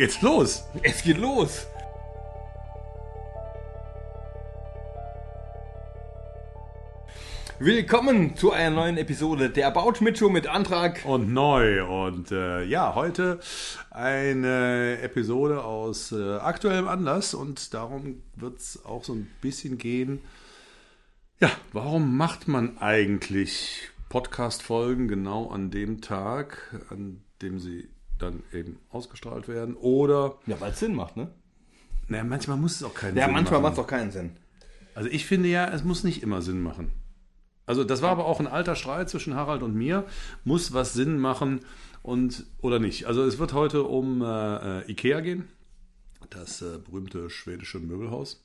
geht's los. Es geht los. Willkommen zu einer neuen Episode der About mit Show mit Antrag. Und neu. Und äh, ja, heute eine Episode aus äh, aktuellem Anlass. Und darum wird es auch so ein bisschen gehen. Ja, warum macht man eigentlich Podcast-Folgen genau an dem Tag, an dem sie dann eben ausgestrahlt werden? Oder. Ja, weil es Sinn macht, ne? Naja, manchmal muss es auch keinen Ja, Sinn manchmal macht machen. es auch keinen Sinn. Also ich finde ja, es muss nicht immer Sinn machen. Also das war aber auch ein alter Streit zwischen Harald und mir. Muss was Sinn machen und oder nicht? Also es wird heute um äh, äh, Ikea gehen, das äh, berühmte schwedische Möbelhaus.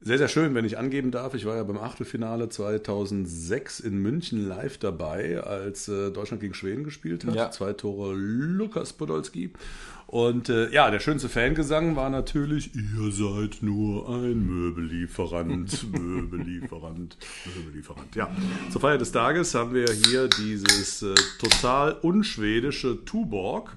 Sehr, sehr schön, wenn ich angeben darf. Ich war ja beim Achtelfinale 2006 in München live dabei, als äh, Deutschland gegen Schweden gespielt hat. Ja. Zwei Tore Lukas Podolski. Und äh, ja, der schönste Fangesang war natürlich, ihr seid nur ein Möbellieferant, Möbellieferant, Möbellieferant. Ja, zur Feier des Tages haben wir hier dieses äh, total unschwedische Tuborg.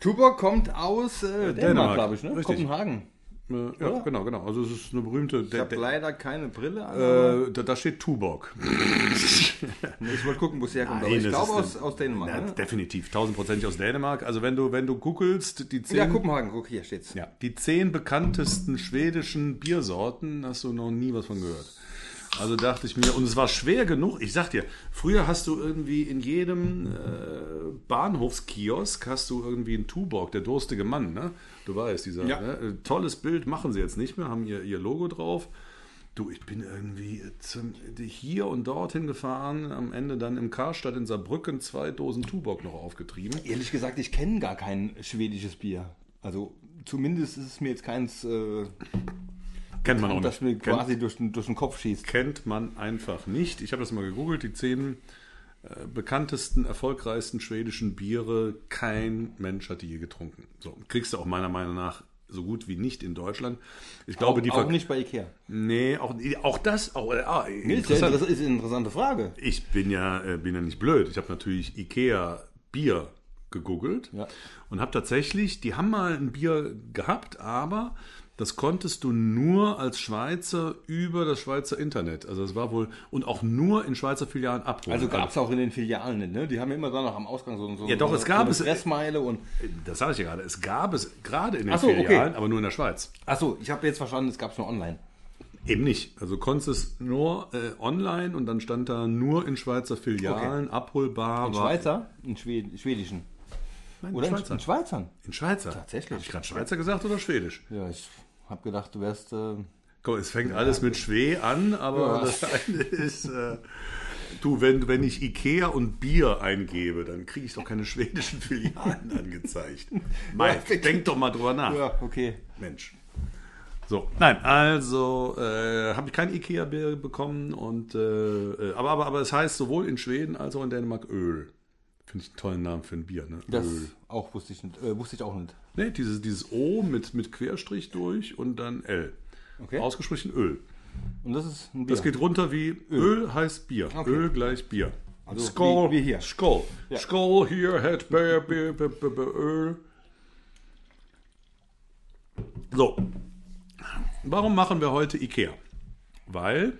Tuborg kommt aus äh, Dänemark, Dänemark, glaube ich, ne? richtig. Kopenhagen. Äh, ja, genau, genau. Also es ist eine berühmte... Ich habe der- leider keine Brille an. äh, da, da steht Tuborg. ich wollte gucken, wo es herkommt. Nein, ich glaube aus, aus Dänemark. Ja, ne? definitiv, tausendprozentig aus Dänemark. Also wenn du, wenn du googelst, die zehn, Ja, Kopenhagen, guck, hier steht's. ja, die zehn bekanntesten schwedischen Biersorten, hast du noch nie was von gehört. Also dachte ich mir, und es war schwer genug, ich sag dir, früher hast du irgendwie in jedem äh, Bahnhofskiosk hast du irgendwie einen Tuborg, der durstige Mann, ne? Du weißt, dieser Ja. ne? Äh, tolles Bild machen sie jetzt nicht mehr, haben ihr, ihr Logo drauf. Du, ich bin irgendwie zum, hier und dorthin gefahren, am Ende dann im Karstadt in Saarbrücken zwei Dosen Tuborg noch aufgetrieben. Ehrlich gesagt, ich kenne gar kein schwedisches Bier. Also zumindest ist es mir jetzt keins, äh, Kennt man auch das nicht. mir Kennt, quasi durch, den- durch den Kopf schießt. kennt man einfach nicht. Ich habe das mal gegoogelt, die zehn äh, bekanntesten, erfolgreichsten schwedischen Biere. Kein Mensch hat die je getrunken. So, kriegst du auch meiner Meinung nach so gut wie nicht in Deutschland. Ich glaube, auch, die auch nicht bei Ikea. Nee, auch, auch das, auch, äh, ah, Nee, interess- ist eine interessante Frage. Ich bin ja, äh, bin ja nicht blöd. Ich habe natürlich Ikea Bier gegoogelt Ja. und habe tatsächlich, die haben mal ein Bier gehabt, aber das konntest du nur als Schweizer über das Schweizer Internet. Also es war wohl und auch nur in Schweizer Filialen abholen. Also gab es auch in den Filialen nicht, ne? Die haben immer dann noch am Ausgang so, so, Ja, doch, so, es gab so es- eine Fressmeile und. das sage ich ja gerade. Es gab es gerade in den so, okay. Filialen, aber nur in der Schweiz. Achso, ich habe jetzt verstanden, es gab es nur online. Eben nicht. Also konntest es nur äh, online und dann stand da nur in Schweizer Filialen abholbar. In war- Schweizer? In Schwed Schwedischen. Nein, Oder in in, Schweizer. in Schweizern? In Schweizer. Tatsächlich. Habe ich gerade Schweizer gesagt oder Schwedisch? Ja, ich habe gedacht, du wärst. Äh, Komm, es fängt alles mit Schwee an, aber Ja. das eine ist. Äh, du, wenn, wenn ich Ikea und Bier eingebe, dann kriege ich doch keine schwedischen Filialen angezeigt. Mike, denk doch mal drüber nach. ja, okay. Mensch. So, nein, also äh, habe ich kein Ikea-Bier bekommen und äh, äh, aber, aber, aber es heißt sowohl in Schweden als auch in Dänemark Öl. Finde ich einen tollen Namen für ein Bier, ne? Das Öl. auch wusste ich nicht. Äh, wusste ich auch nicht. Ne, dieses, dieses O mit, mit Querstrich durch und dann L. Okay. Ausgesprochen Öl. Und das ist ein Bier. Das geht runter wie Öl, heißt Bier. Okay. Öl gleich Bier. Also Skål, wie- wie hier. Skål. Ja. Skål hier, Bier, Bier, Bier, Bier, Bier, Öl. So. Warum machen wir heute Ikea? Weil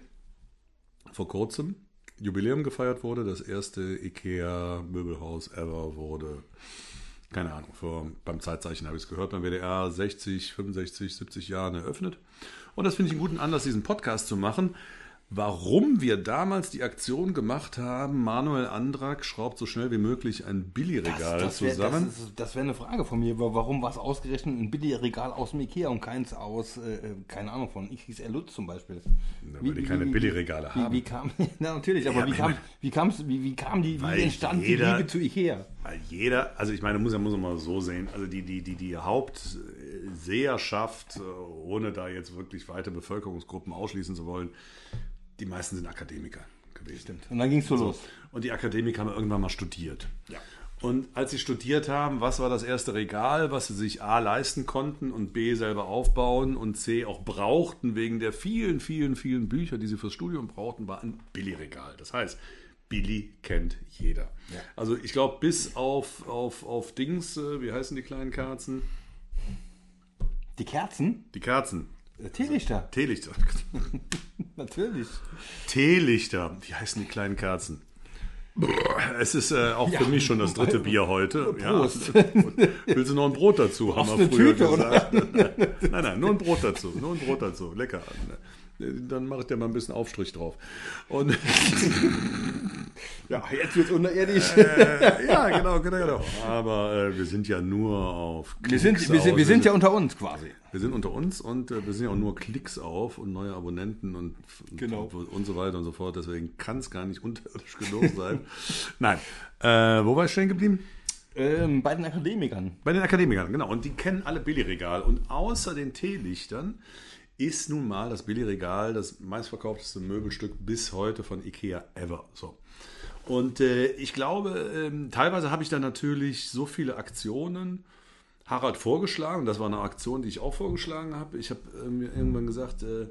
vor kurzem Jubiläum gefeiert wurde. Das erste Ikea-Möbelhaus ever wurde, keine Ahnung, vor, beim Zeitzeichen habe ich es gehört, beim WDR 60, 65, 70 Jahren eröffnet. Und das finde ich einen guten Anlass, diesen Podcast zu machen. Warum wir damals die Aktion gemacht haben, Manuel Andrak schraubt so schnell wie möglich ein Billigregal das wär, zusammen. Das, das wäre eine Frage von mir. wa- Warum war es ausgerechnet ein Billigregal aus dem Ikea und keins aus, äh, äh, keine Ahnung, von XXL Lutz zum Beispiel? weil die keine Billigregale wie, haben. Wie kam, na natürlich, aber Ja, wie, ich kam, wie, kam's, wie, wie kam die, wie entstand jeder- die Liebe zu Ikea? Weil jeder, also ich meine, muss muss man mal so sehen, also die, die, die, die Hauptseherschaft, äh, ohne da jetzt wirklich weite Bevölkerungsgruppen ausschließen zu wollen, die meisten sind Akademiker gewesen. Stimmt. Und dann ging es so los. Und die Akademiker haben irgendwann mal studiert. Ja. Und als sie studiert haben, was war das erste Regal, was sie sich A leisten konnten und B selber aufbauen und C auch brauchten wegen der vielen, vielen, vielen Bücher, die sie fürs Studium brauchten, war ein Billigregal. Das heißt, Billy kennt jeder. Also ich glaube, bis auf, auf, auf Dings, äh, wie heißen die kleinen Kerzen? Die Kerzen? Die Kerzen. Äh, Teelichter. Teelichter. Natürlich. Teelichter. Wie heißen die kleinen Kerzen? Es ist äh, auch für mich schon das dritte Bier heute. Prost. Ja. Willst du noch ein Brot dazu? Haben Auf wir früher Tüte, gesagt. nein, nein, nur ein Brot dazu. Nur ein Brot dazu. Lecker. Dann mache ich dir mal ein bisschen Aufstrich drauf. Und Ja, jetzt wird's unterirdisch. äh, ja, genau, genau, genau. Aber äh, wir sind ja nur auf wir, sind, Klicks wir, sind, wir sind ja unter uns quasi. Wir sind unter uns und äh, wir sind ja auch nur Klicks auf und neue Abonnenten und, Genau. und, und so weiter und so fort. Deswegen kann es gar nicht unterirdisch genug sein. Nein. Äh, wo war ich stehen geblieben? Ähm, bei den Akademikern. Bei den Akademikern, genau. Und die kennen alle Billigregal. Und außer den Teelichtern ist nun mal das Billigregal das meistverkaufteste Möbelstück bis heute von Ikea ever. So. Und äh, ich glaube, ähm, teilweise habe ich da natürlich so viele Aktionen Harald vorgeschlagen. Das war eine Aktion, die ich auch vorgeschlagen habe. Ich habe ähm, irgendwann gesagt, äh,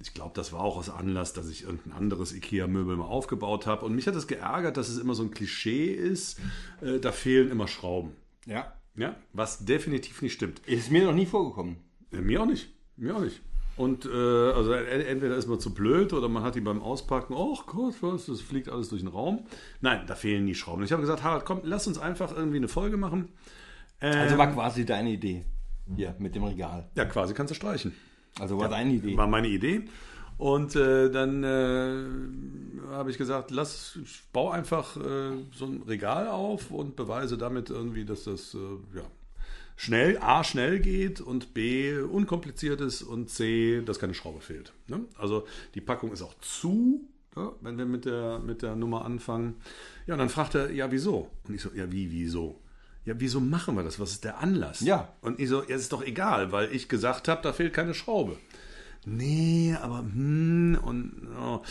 ich glaube, das war auch aus Anlass, dass ich irgendein anderes IKEA-Möbel mal aufgebaut habe. Und mich hat es das geärgert, dass es immer so ein Klischee ist, äh, da fehlen immer Schrauben. Ja. Ja, was definitiv nicht stimmt. Ist mir noch nie vorgekommen. Äh, mir auch nicht. Mir auch nicht. Und äh, also entweder ist man zu blöd oder man hat die beim Auspacken, oh Gott, was, das fliegt alles durch den Raum. Nein, da fehlen die Schrauben. Ich habe gesagt, Harald, komm, lass uns einfach irgendwie eine Folge machen. Ähm, Also war quasi deine Idee. Hier, mit dem Regal. ja, quasi kannst du streichen. Also war deine Idee. War meine Idee. Und äh, dann äh, habe ich gesagt, lass, ich baue einfach äh, so ein Regal auf und beweise damit irgendwie, dass das äh, ja, schnell, A, schnell geht und B, unkompliziert ist und C, dass keine Schraube fehlt. Ne? Also die Packung ist auch zu, ja, wenn wir mit der, mit der Nummer anfangen. Ja, und dann fragt er, ja, wieso? Und ich so, ja, wie, wieso? Ja, wieso machen wir das? Was ist der Anlass? Ja. Und ich so, ja, ist doch egal, weil ich gesagt habe, da fehlt keine Schraube. Nee, aber hm, und oh,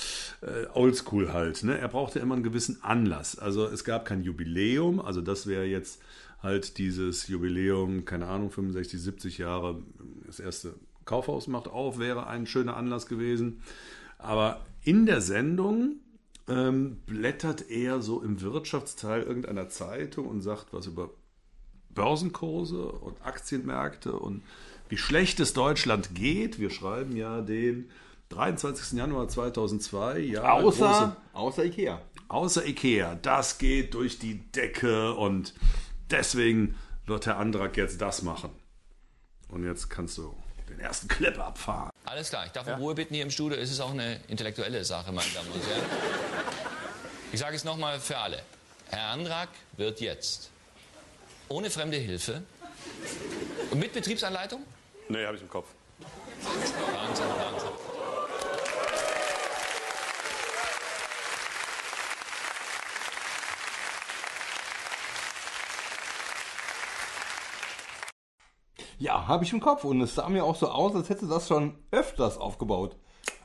äh, oldschool halt. Ne? Er brauchte immer einen gewissen Anlass. Also es gab kein Jubiläum, also das wäre jetzt halt dieses Jubiläum, keine Ahnung, 65, 70 Jahre, das erste Kaufhaus macht auf, wäre ein schöner Anlass gewesen. Aber in der Sendung ähm, blättert er so im Wirtschaftsteil irgendeiner Zeitung und sagt was über Börsenkurse und Aktienmärkte und wie schlecht es Deutschland geht. Wir schreiben ja den 23. Januar 2002. Ja, Außer, große- außer Ikea. außer Ikea. Das geht durch die Decke und deswegen wird Herr Andrak jetzt das machen. Und jetzt kannst du den ersten Clip abfahren. Alles klar, ich darf um Ruhe bitten hier im Studio. Es ist auch eine intellektuelle Sache, meine Damen und Herren. Ich sage es nochmal für alle. Herr Andrak wird jetzt ohne fremde Hilfe und mit Betriebsanleitung? Nee, habe ich im Kopf. Wahnsinn, Wahnsinn. Ja, habe ich im Kopf. Und es sah mir auch so aus, als hätte das schon öfters aufgebaut.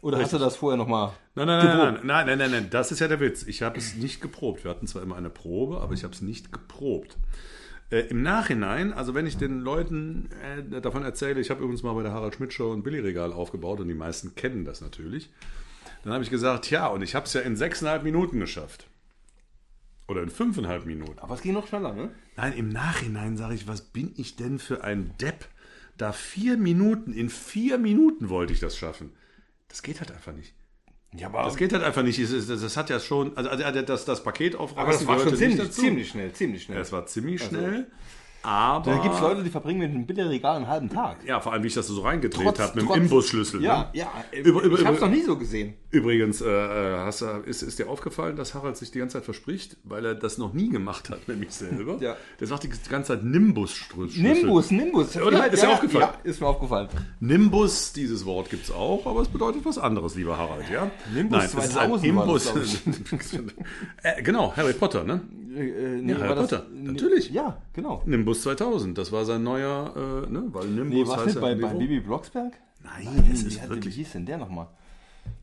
Oder hast du das vorher nochmal? Nein, nein, nein, nein, nein, nein, nein, nein, das ist ja der Witz. Ich habe es nicht geprobt. Wir hatten zwar immer eine Probe, aber ich habe es nicht geprobt. Äh, Im Nachhinein, also wenn ich den Leuten äh, davon erzähle, ich habe übrigens mal bei der Harald Schmidt Show ein Billigregal aufgebaut und die meisten kennen das natürlich, dann habe ich gesagt, ja, und ich habe es ja in sechseinhalb Minuten geschafft. Oder in fünfeinhalb Minuten. Aber es ging noch schneller, ne? Nein, im Nachhinein sage ich, was bin ich denn für ein Depp? Da vier Minuten, in vier Minuten wollte ich das schaffen. Das geht halt einfach nicht. Ja, aber, Das geht halt einfach nicht. Ist- Das, das hat ja schon, also also das, das Paket aufreißen aber das war schon ziemlich, ziemlich schnell, ziemlich schnell. Es war ziemlich schnell, aber da gibt es Leute, die verbringen mit einem Billigregal einen halben Tag. ja, vor allem wie ich das so reingedreht habe mit dem Imbusschlüssel. Ja, ne? ja. Über- über- ich habe es noch nie so gesehen. Übrigens, äh, äh, hast, du- ist, ist dir aufgefallen, dass Harald sich die ganze Zeit verspricht, weil er das noch nie gemacht hat, nämlich selber. Ja. Der sagt die ganze Zeit Nimbus-Schlüssel. Nimbus, Nimbus. Oder? Ist dir aufgefallen? Ja, ist mir aufgefallen. Nimbus, dieses Wort gibt es auch, aber es bedeutet was anderes, lieber Harald, ja? Nimbus Nein, es ist ein 2000 war Imbus. das, äh, genau, Harry Potter, ne? Äh, äh, nee, Ja, Harry das- Potter, nee, natürlich. Ja, genau. Nimbus 2000, das war sein neuer, äh, ne? Weil Nimbus Nee, was heißt nicht ja bei, bei. Bibi Blocksberg? Nein, es Wie ist wirklich. Wie hieß denn der nochmal?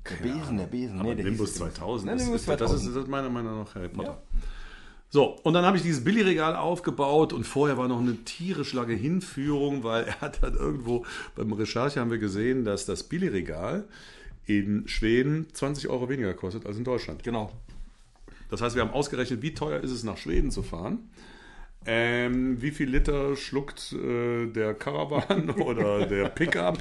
Der Besen, der Besen. Nee, der Nimbus hieß- 2000, Nein, das, Nimbus ist, das 2000. ist das ist meiner Meinung nach Harry Potter. So, und dann habe ich dieses Billigregal aufgebaut und vorher war noch eine tierisch lange Hinführung, weil er hat dann irgendwo, beim Recherche haben wir gesehen, dass das Billigregal in Schweden 20 Euro weniger kostet als in Deutschland. Genau. Das heißt, wir haben ausgerechnet, wie teuer ist es nach Schweden zu fahren. Ähm, wie viel Liter schluckt äh, der Caravan oder der Pickup,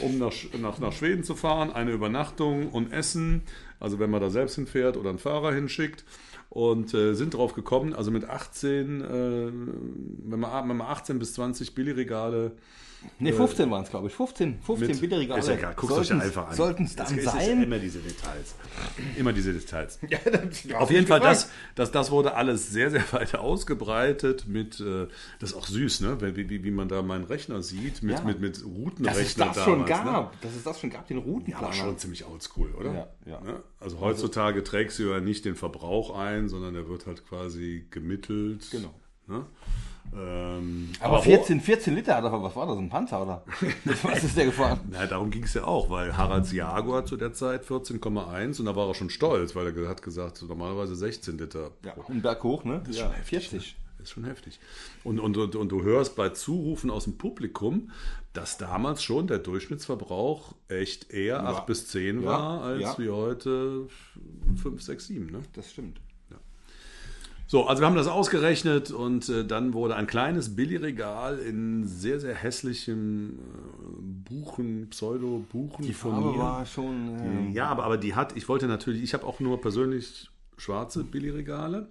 um nach, nach, nach Schweden zu fahren? Eine Übernachtung und Essen, also wenn man da selbst hinfährt oder einen Fahrer hinschickt. Und äh, sind drauf gekommen, also mit 18, äh, wenn, man, wenn man 18 bis 20 Billigregale Ne, 15 waren es, glaube ich. 15, 15 mit- Billigregale. Ist ja egal, guckt euch ja einfach an. Sollten es dann Es sein. Immer diese Details. Immer diese Details. Ja, Auf jeden Fall, das, das, das wurde alles sehr, sehr weit ausgebreitet mit, äh, das ist auch süß, ne? Wie, wie, wie man da meinen Rechner sieht, mit, Ja. mit, mit Dass Routenrechner es das schon damals, Ne? gab. Dass es das schon gab, den Ja, Routenplaner. aber schon ziemlich oldschool, oder? Ja, ja. Ne? Also heutzutage trägst du ja nicht den Verbrauch ein, sondern der wird halt quasi gemittelt. Genau. Ne? Ähm, aber ho- 14, 14 Liter hat er, was war das, ein Panzer, oder? was ist der gefahren? Na, darum ging es ja auch, weil Haralds Jaguar zu der Zeit 14,1 und da war er schon stolz, weil er hat gesagt, normalerweise 16 Liter. Ja, einen Berg hoch, ne? ist ja, schon heftig, 40. Das ist schon heftig. Und, und, und, und du hörst bei Zurufen aus dem Publikum, dass damals schon der Durchschnittsverbrauch echt eher 8 bis 10 Ja, war, als ja. wie heute 5, 6, 7. Ne? Das stimmt. So, also wir haben das ausgerechnet und äh, dann wurde ein kleines Billigregal in sehr, sehr hässlichem äh, Buchen, Pseudo-Buchen Die von Farbe mir. war schon. ähm, Ja, aber, aber die hat, ich wollte natürlich, ich habe auch nur persönlich schwarze Billigregale,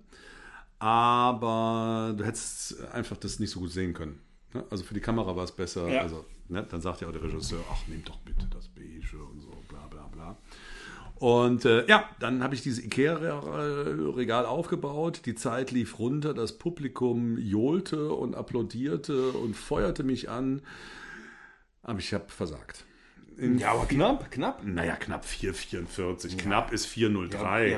aber du hättest einfach das nicht so gut sehen können. ne? Also für die Kamera war es besser. Ja. Also, ne, dann sagt ja auch der Regisseur, ach, nimm doch bitte das Beige und so, bla bla bla. Und äh, ja, dann habe ich dieses Ikea-Regal aufgebaut. Die Zeit lief runter, das Publikum johlte und applaudierte und feuerte mich an. Aber ich habe versagt. In, ja, aber knapp, knapp. naja, knapp 4,44. Knapp ist 4,03. Ja, Ja,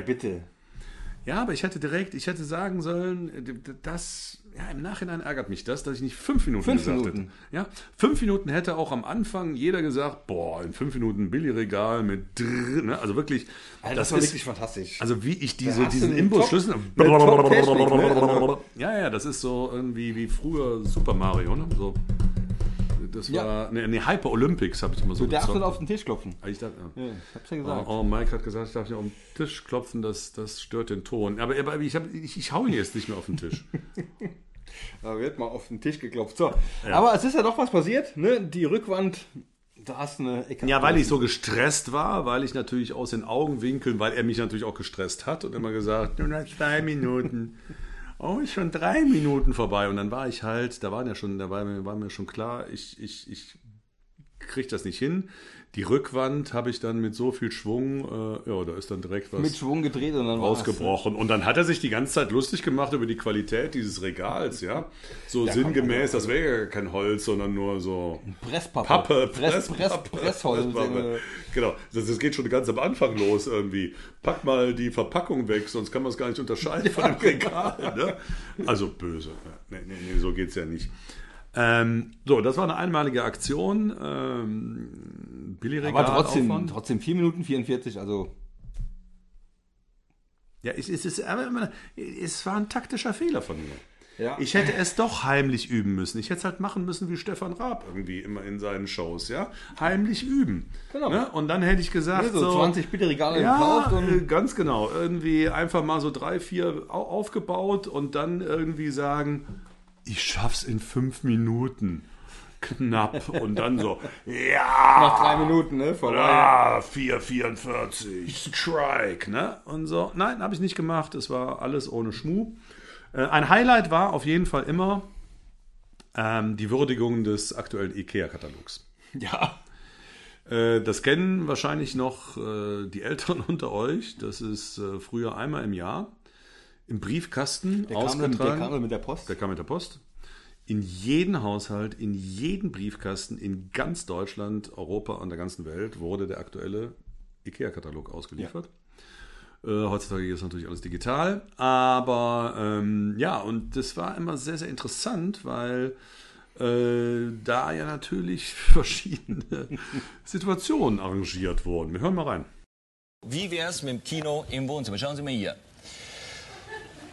ja, aber ich hätte direkt, ich hätte sagen sollen, äh, das, ja, im Nachhinein ärgert mich das, dass ich nicht fünf Minuten Fünf gesagt Minuten. hätte. Ja, fünf Minuten hätte auch am Anfang jeder gesagt, boah, in fünf Minuten Billigregal mit drrr, ne? also wirklich, Also das, das, war ist, wirklich fantastisch. also wie ich diese, diesen Imbusschlüssel, ne? Ja, ja, das ist so irgendwie wie früher Super Mario, ne? So. Das Ja. war, ne, nee, Hyper Olympics habe ich immer so du darfst nur auf den Tisch klopfen. Ich dachte, ja. Ja, hab's ja Oh, gesagt. oh, Mike hat gesagt, ich darf nicht auf den Tisch klopfen, das, das stört den Ton. Aber, aber ich, hab, ich, ich hau ihn jetzt nicht mehr auf den Tisch. Da wird mal auf den Tisch geklopft. So. Aber es ist ja doch was passiert, ne? Die Rückwand, da hast du eine Ecke. ja, weil ich so gestresst war, weil ich natürlich aus den Augenwinkeln, weil er mich natürlich auch gestresst hat und immer gesagt, nur noch zwei Minuten. Oh, ist schon drei Minuten vorbei. Und dann war ich halt, da waren ja schon, da war mir, war mir schon klar, ich, ich, ich kriege das nicht hin. Die Rückwand habe ich dann mit so viel Schwung, äh, ja, da ist dann direkt was. mit Schwung gedreht und dann rausgebrochen. Und dann hat er sich die ganze Zeit lustig gemacht über die Qualität dieses Regals, ja. So Ja, sinngemäß, das wäre ja kein Holz, sondern nur so Presspappe. Pappe, Press, Press, Presspappe, Pressholz. Presspappe. Genau, das, das geht schon ganz am Anfang los irgendwie. Pack mal die Verpackung weg, sonst kann man es gar nicht unterscheiden von dem Regal. Ne? Also böse. Nee, nee, nee, so geht es ja nicht. Ähm, so, das war eine einmalige Aktion. Ähm, Billigregal. Aber trotzdem, Aufwand. trotzdem 4 Minuten 44, also Ja, es, es, ist, es war ein taktischer Fehler von mir. Ja. Ich hätte es doch heimlich üben müssen. Ich hätte es halt machen müssen wie Stefan Raab irgendwie immer in seinen Shows, ja? Heimlich üben. Genau. Ne? Und dann hätte ich gesagt, so, so 20 Billigregale ja, gekauft und äh, ganz genau. Irgendwie einfach mal so drei, vier au- aufgebaut und dann irgendwie sagen, ich schaff's in fünf Minuten. Knapp. Und dann so, ja. nach drei Minuten, ne? Vorbei. Ah, 4,44, Strike, ne? Und so. Nein, habe ich nicht gemacht. Es war alles ohne Schmuh. Äh, ein Highlight war auf jeden Fall immer ähm, die Würdigung des aktuellen IKEA-Katalogs. Ja. Äh, das kennen wahrscheinlich noch äh, die Älteren unter euch. Das ist äh, früher einmal im Jahr im Briefkasten Der kam, ausgetragen. der kam mit der Post. Der kam mit der Post. In jeden Haushalt, in jeden Briefkasten, in ganz Deutschland, Europa und der ganzen Welt wurde der aktuelle IKEA-Katalog ausgeliefert. Äh, heutzutage ist natürlich alles digital. Aber ähm, ja, und das war immer sehr, sehr interessant, weil äh, da ja natürlich verschiedene Situationen arrangiert wurden. Wir hören mal rein. Wie wäre es mit dem Kino im Wohnzimmer? Schauen Sie mal hier.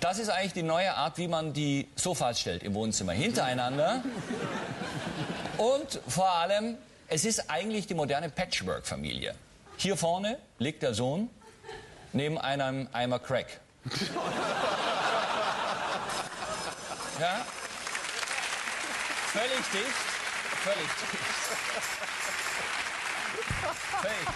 Das ist eigentlich die neue Art, wie man die Sofas stellt im Wohnzimmer. Hintereinander. Und vor allem, es ist eigentlich die moderne Patchwork-Familie. Hier vorne liegt der Sohn neben einem Eimer Crack. Ja? Völlig dicht. Völlig dicht. Völlig.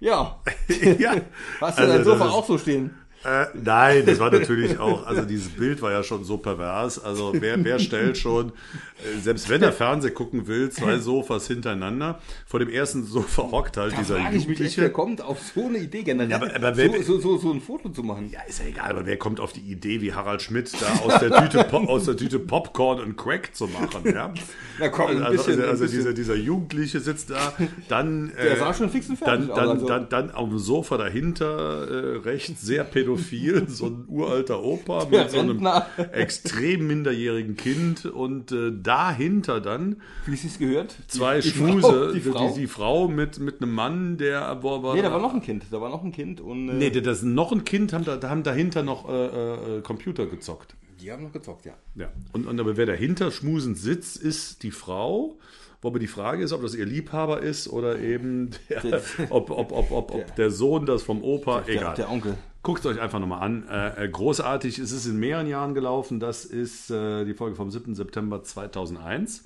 Ja. ja. Hast du Also dein Sofa auch so stehen? Äh, nein, das war natürlich auch, also dieses Bild war ja schon so pervers. Also wer, wer stellt schon, äh, selbst wenn er Fernseh gucken will, zwei Sofas hintereinander. Vor dem ersten Sofa hockt halt Da dieser frage ich mich echt, wer Jugendliche. kommt auf so eine Idee generell, Ja, aber- aber wer- so, so, so, so ein Foto zu machen. Ja, ist ja egal, aber wer kommt auf die Idee, wie Harald Schmidt da aus der Tüte, Pop, aus der Tüte Popcorn und Crack zu machen, ja? Na komm, ein Also, bisschen. also, also ein bisschen. dieser, dieser Jugendliche sitzt da, dann, Der äh, sah schon fix und fertig dann, dann, also. dann, dann auf dem Sofa dahinter, äh, rechts sehr pädophil, so ein uralter Opa Der mit so einem Rentner. extrem minderjährigen Kind und äh, dahinter dann Wie sie es gehört? zwei die, Schmuse, Frau, die die, Frau. die, Frau mit, mit einem Mann, der, wo aber, nee, da war noch ein Kind. Da war noch ein Kind und äh, nee, der- das noch ein Kind, haben, da, da haben dahinter noch äh, äh, Computer gezockt. die haben noch gezockt, ja. Ja. Und, und aber wer dahinter schmusend sitzt, ist die Frau. Wobei die Frage ist, ob das ihr Liebhaber ist oder eben der, ob, ob, ob, ob, ob der Sohn das vom Opa, Der, egal. der Onkel. Guckt es euch einfach nochmal an. Äh, äh, großartig, es ist in mehreren Jahren gelaufen. Das ist äh, die Folge vom 7. September 2001.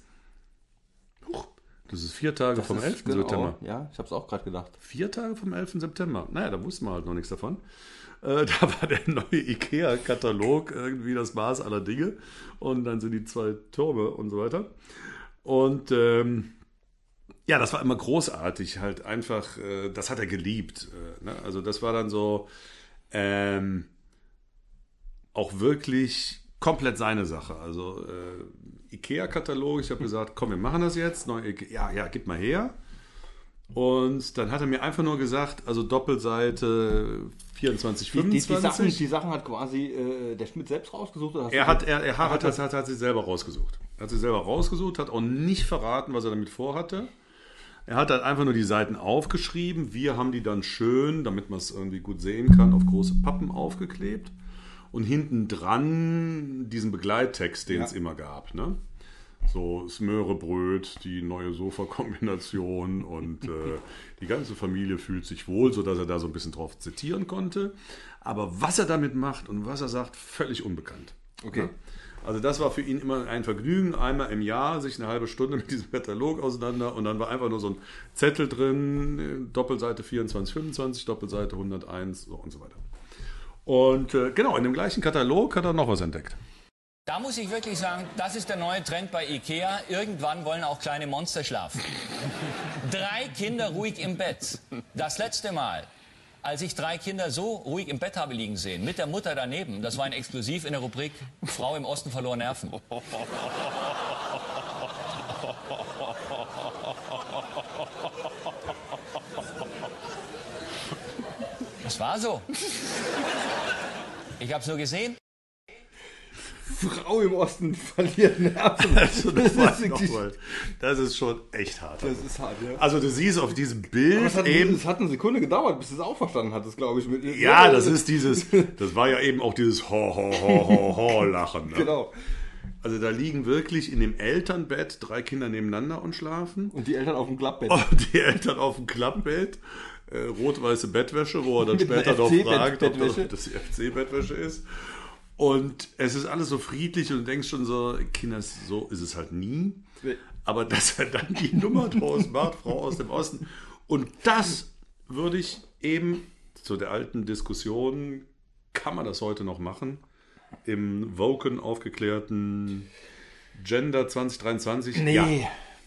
Huch, das ist vier Tage vom Das 11. ist genau, September. Ja, ich habe es auch gerade gedacht. Vier Tage vom 11. September. Naja, da wussten wir halt noch nichts davon. Äh, da war der neue IKEA-Katalog irgendwie das Maß aller Dinge. Und dann sind die zwei Türme und so weiter. Und ähm, ja, das war immer großartig. Halt einfach, äh, das hat er geliebt. Äh, ne? Also das war dann so ähm, auch wirklich komplett seine Sache. Also äh, IKEA-Katalog, ich habe gesagt, komm, wir machen das jetzt. Ikea, ja, ja, gib mal her. Und dann hat er mir einfach nur gesagt, also Doppelseite 24, Die, die, die, 25. Sachen, die Sachen hat quasi äh, der Schmidt selbst rausgesucht? Oder Er hat, er, er hat, hat, hat, hat sich selber rausgesucht. Er hat sich selber rausgesucht, hat auch nicht verraten, was er damit vorhatte. Er hat halt einfach nur die Seiten aufgeschrieben. Wir haben die dann schön, damit man es irgendwie gut sehen kann, auf große Pappen aufgeklebt. Und hinten dran diesen Begleittext, den Ja. es immer gab. Ne? So Smörebröt, die neue Sofa-Kombination und äh, die ganze Familie fühlt sich wohl, sodass er da so ein bisschen drauf zitieren konnte. Aber was er damit macht und was er sagt, völlig unbekannt. Okay. Ja? Also das war für ihn immer ein Vergnügen, einmal im Jahr sich eine halbe Stunde mit diesem Katalog auseinander und dann war einfach nur so ein Zettel drin, äh, Doppelseite 24, 25, Doppelseite 101 so und so weiter. Und äh, genau, in dem gleichen Katalog hat er noch was entdeckt. Da muss ich wirklich sagen, das ist der neue Trend bei Ikea. Irgendwann wollen auch kleine Monster schlafen. Drei Kinder ruhig im Bett. Das letzte Mal, als ich drei Kinder so ruhig im Bett habe liegen sehen, mit der Mutter daneben, das war ein Exklusiv in der Rubrik Frau im Osten verlor Nerven. Das war so. Ich habe es nur gesehen. Frau im Osten verliert Nerven. Also das, Das ist nochmal- das ist schon echt hart. Das ist hart, ja. Also du siehst auf diesem Bild es hat, eben, es hat eine Sekunde gedauert, bis du es auch verstanden hattest, glaube ich. Mit, ja, das ist dieses, das war ja eben auch dieses Ho, Ho, Ho, Ho, Ho Lachen. Ne? Genau. Also da liegen wirklich in dem Elternbett drei Kinder nebeneinander und schlafen. Und die Eltern auf dem Klappbett. Und die Eltern auf dem Klappbett, äh, rot-weiße Bettwäsche, wo er dann Mit später noch FC fragt, ob das die FC-Bettwäsche ist. Und es ist alles so friedlich und du denkst schon so, Kinders, so ist es halt nie. Aber dass er dann die Nummer draus macht, Frau aus dem Osten. Und das würde ich eben zu der alten Diskussion, kann man das heute noch machen? Im Woken aufgeklärten Gender 2023? Nee. Ja.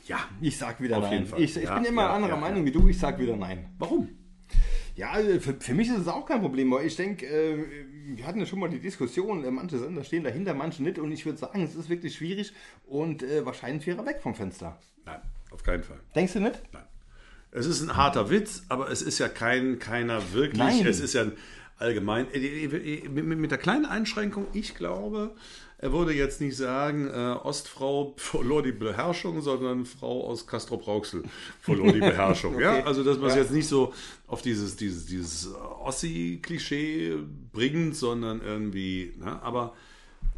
ja. Ich sag wieder Auf nein. jeden Fall. Ich, ich Ja, bin immer ja, anderer Meinung wie du, ich sag wieder nein. Warum? Ja, also für, für mich ist es auch kein Problem, weil ich denke, äh, wir hatten ja schon mal die Diskussion, äh, manche Sender stehen dahinter, manche nicht und ich würde sagen, es ist wirklich schwierig und äh, wahrscheinlich wäre er weg vom Fenster. Nein, auf keinen Fall. Denkst du nicht? Nein. Es ist ein harter Witz, aber es ist ja kein keiner wirklich. Nein. Es ist ja ein allgemein. äh, äh, Mit, mit der kleinen Einschränkung, ich glaube, er würde jetzt nicht sagen, äh, Ostfrau verlor die Beherrschung, sondern Frau aus Castro Brauxel verlor die Beherrschung. ja? Also, dass man es Ja. jetzt nicht so auf dieses, dieses, dieses Ossi-Klischee bringt, sondern irgendwie, ne? aber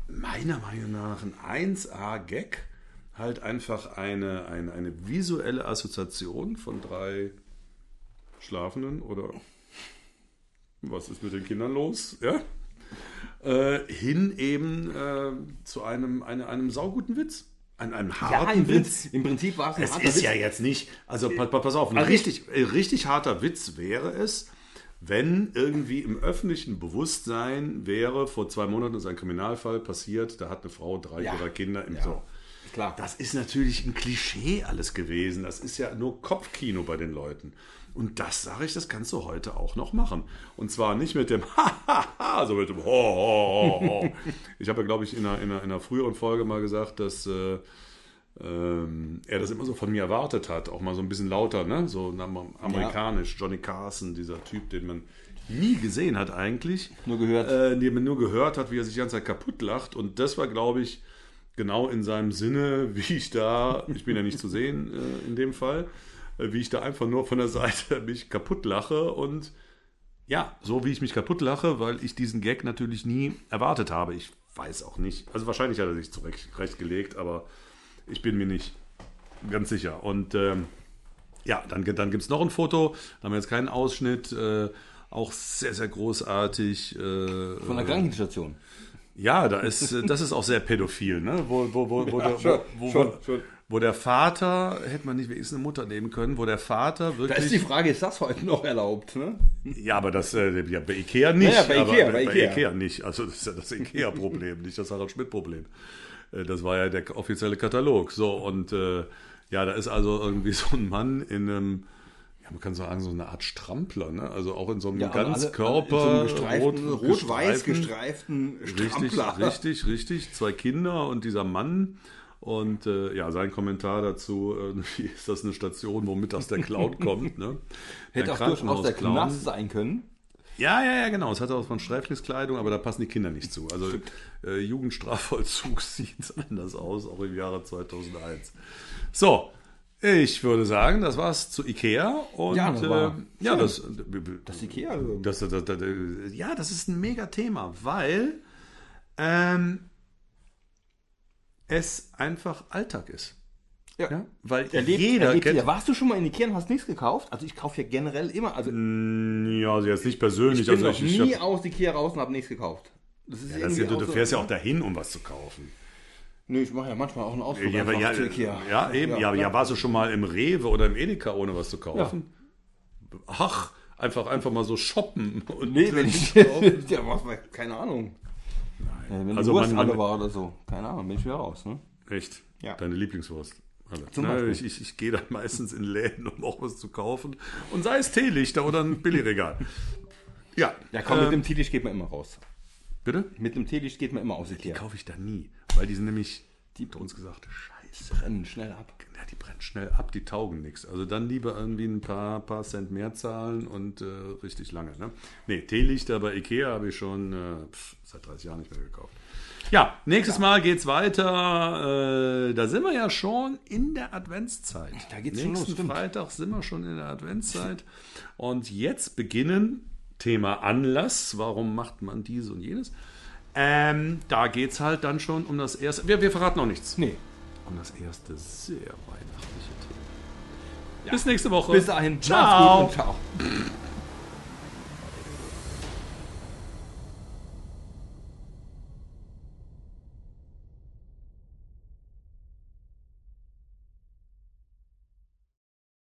meiner Meinung nach ein 1A-Gag, halt einfach eine, eine, eine visuelle Assoziation von drei Schlafenden oder was ist mit den Kindern los? Ja? Äh, hin eben äh, zu einem, einem, einem sauguten Witz. An einem Ja, harten im, Witz. Prinzip, im Prinzip war es ein Es harter ist Witz. ja jetzt nicht, also pa- pa- pass auf, ein Also- richtig, äh, richtig harter Witz wäre es, wenn irgendwie im öffentlichen Bewusstsein wäre, vor zwei Monaten ist ein Kriminalfall passiert, da hat eine Frau drei Ja. ihrer Kinder im Ja. so. Klar. Das ist natürlich ein Klischee alles gewesen. Das ist ja nur Kopfkino bei den Leuten. Und das sage ich, das kannst du heute auch noch machen. Und zwar nicht mit dem Ha-ha-ha, so mit dem Ho, ho, ho. Ich habe ja, glaube ich, in einer, in, einer, in einer früheren Folge mal gesagt, dass äh, ähm, er das immer so von mir erwartet hat. Auch mal so ein bisschen lauter, ne? so amerikanisch. Johnny Carson, dieser Typ, den man nie gesehen hat eigentlich. Nur gehört. Äh, den man nur gehört hat, wie er sich die ganze Zeit kaputt lacht. Und das war, glaube ich, genau in seinem Sinne, wie ich da, ich bin ja nicht zu sehen äh, in dem Fall, äh, wie ich da einfach nur von der Seite mich kaputt lache und ja, so wie ich mich kaputt lache, weil ich diesen Gag natürlich nie erwartet habe. Ich weiß auch nicht. Also wahrscheinlich hat er sich zurechtgelegt, aber ich bin mir nicht ganz sicher. Und ähm, ja, dann, dann gibt es noch ein Foto, da haben wir jetzt keinen Ausschnitt, äh, auch sehr, sehr großartig. Äh, Von der Krankenstation. Ja, da ist, äh, das ist auch sehr pädophil, ne? Wo, wo, wo, wo, der, schon, wo, schon, schon. wo der Vater, hätte man nicht wenigstens eine Mutter nehmen können, wo der Vater Da wirklich. ist die Frage, ist das heute noch erlaubt? Ne? Ja, aber das äh, ja, bei Ikea nicht. Ja, ja, bei Ikea, bei, bei bei Ikea. Ikea nicht. Also das ist ja das Ikea-Problem, nicht das Harald Schmidt-Problem. Äh, Das war ja der offizielle Katalog. So, und äh, ja, da ist also irgendwie so ein Mann in einem, ja, man kann sagen, so eine Art Strampler, ne? Also auch in so einem Ja, alle- Ganzkörper, in so einem rot, gestreiften, rot-weiß gestreiften Richtig, Strampler. richtig, richtig. Zwei Kinder und dieser Mann. Und äh, ja, sein Kommentar dazu, irgendwie ist das eine Station, wo mittags der Clown kommt. Ne? Hätte auch durchaus der. Knast sein können. Ja, ja, ja, genau. Es hat auch von Sträflingskleidung, aber da passen die Kinder nicht zu. Also äh, Jugendstrafvollzug sieht anders aus, auch im Jahre 2001. So, ich würde sagen, das war's zu Ikea. Und, Ja, das war äh, ja, das, Das Ikea. Also. das, das, das, ja, das ist ein mega Thema, weil ähm, es einfach Alltag ist. Ja. Ja? Weil Erlebt, jeder erlebt kennt. Warst du schon mal in Ikea und hast nichts gekauft? Also ich kaufe ja generell immer. Also Ja, also jetzt nicht persönlich. ich bin also noch ich, ich nie hab- aus Ikea raus und habe nichts gekauft. Das ist ja, ja, du, du so- fährst ja auch dahin, um was zu kaufen. Nee, ich mache ja manchmal auch einen Ausflug Ja, ja, Ikea. ja, eben. Ja, ja, klar. warst du schon mal im Rewe oder im Edeka, ohne was zu kaufen? Ach, einfach, einfach mal so shoppen. Und Nee, wenn ich. ja, keine Ahnung. Ja, wenn Also die Wurst man- alle war oder so. Keine Ahnung, bin ich wieder raus. Ne? Echt? Ja. Deine Lieblingswurst. Beispiel. ich ich, ich gehe dann meistens in Läden, um auch was zu kaufen. Und sei es Teelichter oder ein Billigregal. Ja. Ja, komm, mit ähm, dem Teelicht geht man immer raus. Bitte? Mit dem Teelicht geht man immer aus Ikea. Kaufe ich da nie. Weil die sind nämlich, die unter uns gesagt, scheiße. Brennen schnell ab. Ja, die brennen schnell ab, die taugen nichts. Also dann lieber irgendwie ein paar, paar Cent mehr zahlen und äh, richtig lange. Ne? Nee, Teelichter bei Ikea habe ich schon äh, pf, seit 30 Jahren nicht mehr gekauft. Ja, nächstes Mal geht's weiter. Äh, da sind wir ja schon in der Adventszeit. Da geht's schon Nächsten los, stimmt. Freitag sind wir schon in der Adventszeit. Und jetzt beginnen Thema Anlass. Warum macht man dies und jenes? Ähm, da geht's halt dann schon um das erste. Wir, wir verraten noch nichts Nee. um das erste sehr weihnachtliche Thema. Bis nächste Woche. Bis dahin. Ciao. Ciao.